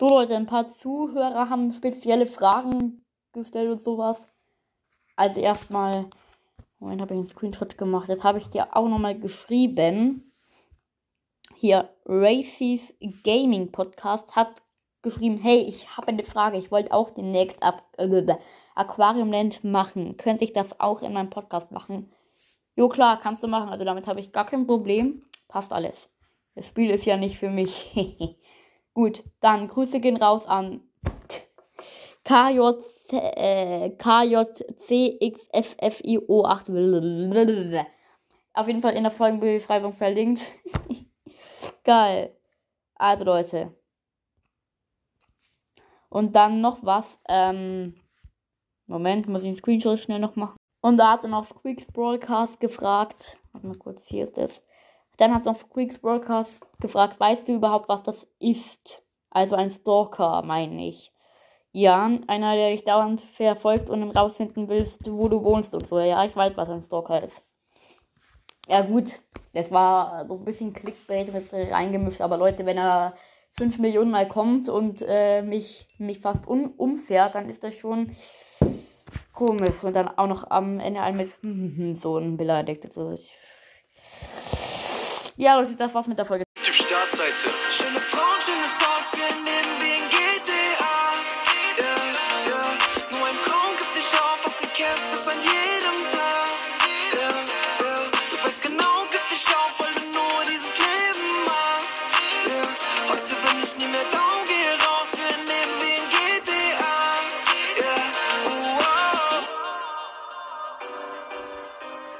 So Leute, ein paar Zuhörer haben spezielle Fragen gestellt und sowas. Also erstmal, Moment, habe ich einen Screenshot gemacht. Das habe ich dir auch nochmal geschrieben. Hier, Racy's Gaming Podcast hat geschrieben, hey, ich habe eine Frage. Ich wollte auch demnächst Ab äh, Aquariumland machen. Könnte ich das auch in meinem Podcast machen? Jo, klar, kannst du machen. Also damit habe ich gar kein Problem. Passt alles. Das Spiel ist ja nicht für mich. Gut, dann Grüße gehen raus an KJC, äh, KJCXFFIO8. Auf jeden Fall in der Folgenbeschreibung verlinkt. Geil. Also Leute. Und dann noch was. Ähm, Moment, muss ich einen Screenshot schnell noch machen. Und da hat er noch Squeaks Broadcast gefragt. Warte mal kurz, hier ist es. Dann hat noch Squeaks Broadcast gefragt, weißt du überhaupt, was das ist? Also ein Stalker, meine ich. Ja, einer, der dich dauernd verfolgt und rausfinden willst, wo du wohnst und so. Ja, ich weiß, was ein Stalker ist. Ja, gut, das war so ein bisschen Clickbait mit reingemischt, aber Leute, wenn er 5 Millionen Mal kommt und äh, mich, mich fast um, umfährt, dann ist das schon komisch. Und dann auch noch am Ende ein mit so ein beleidigt. Also ja, Leute, das war's mit der Folge. Typ Startseite. Schöne Frauen, schöne Haus, wir leben wie in GTA. Yeah, yeah. Nur ein Traum gibt dich auf, hab gekämpft bis an jeden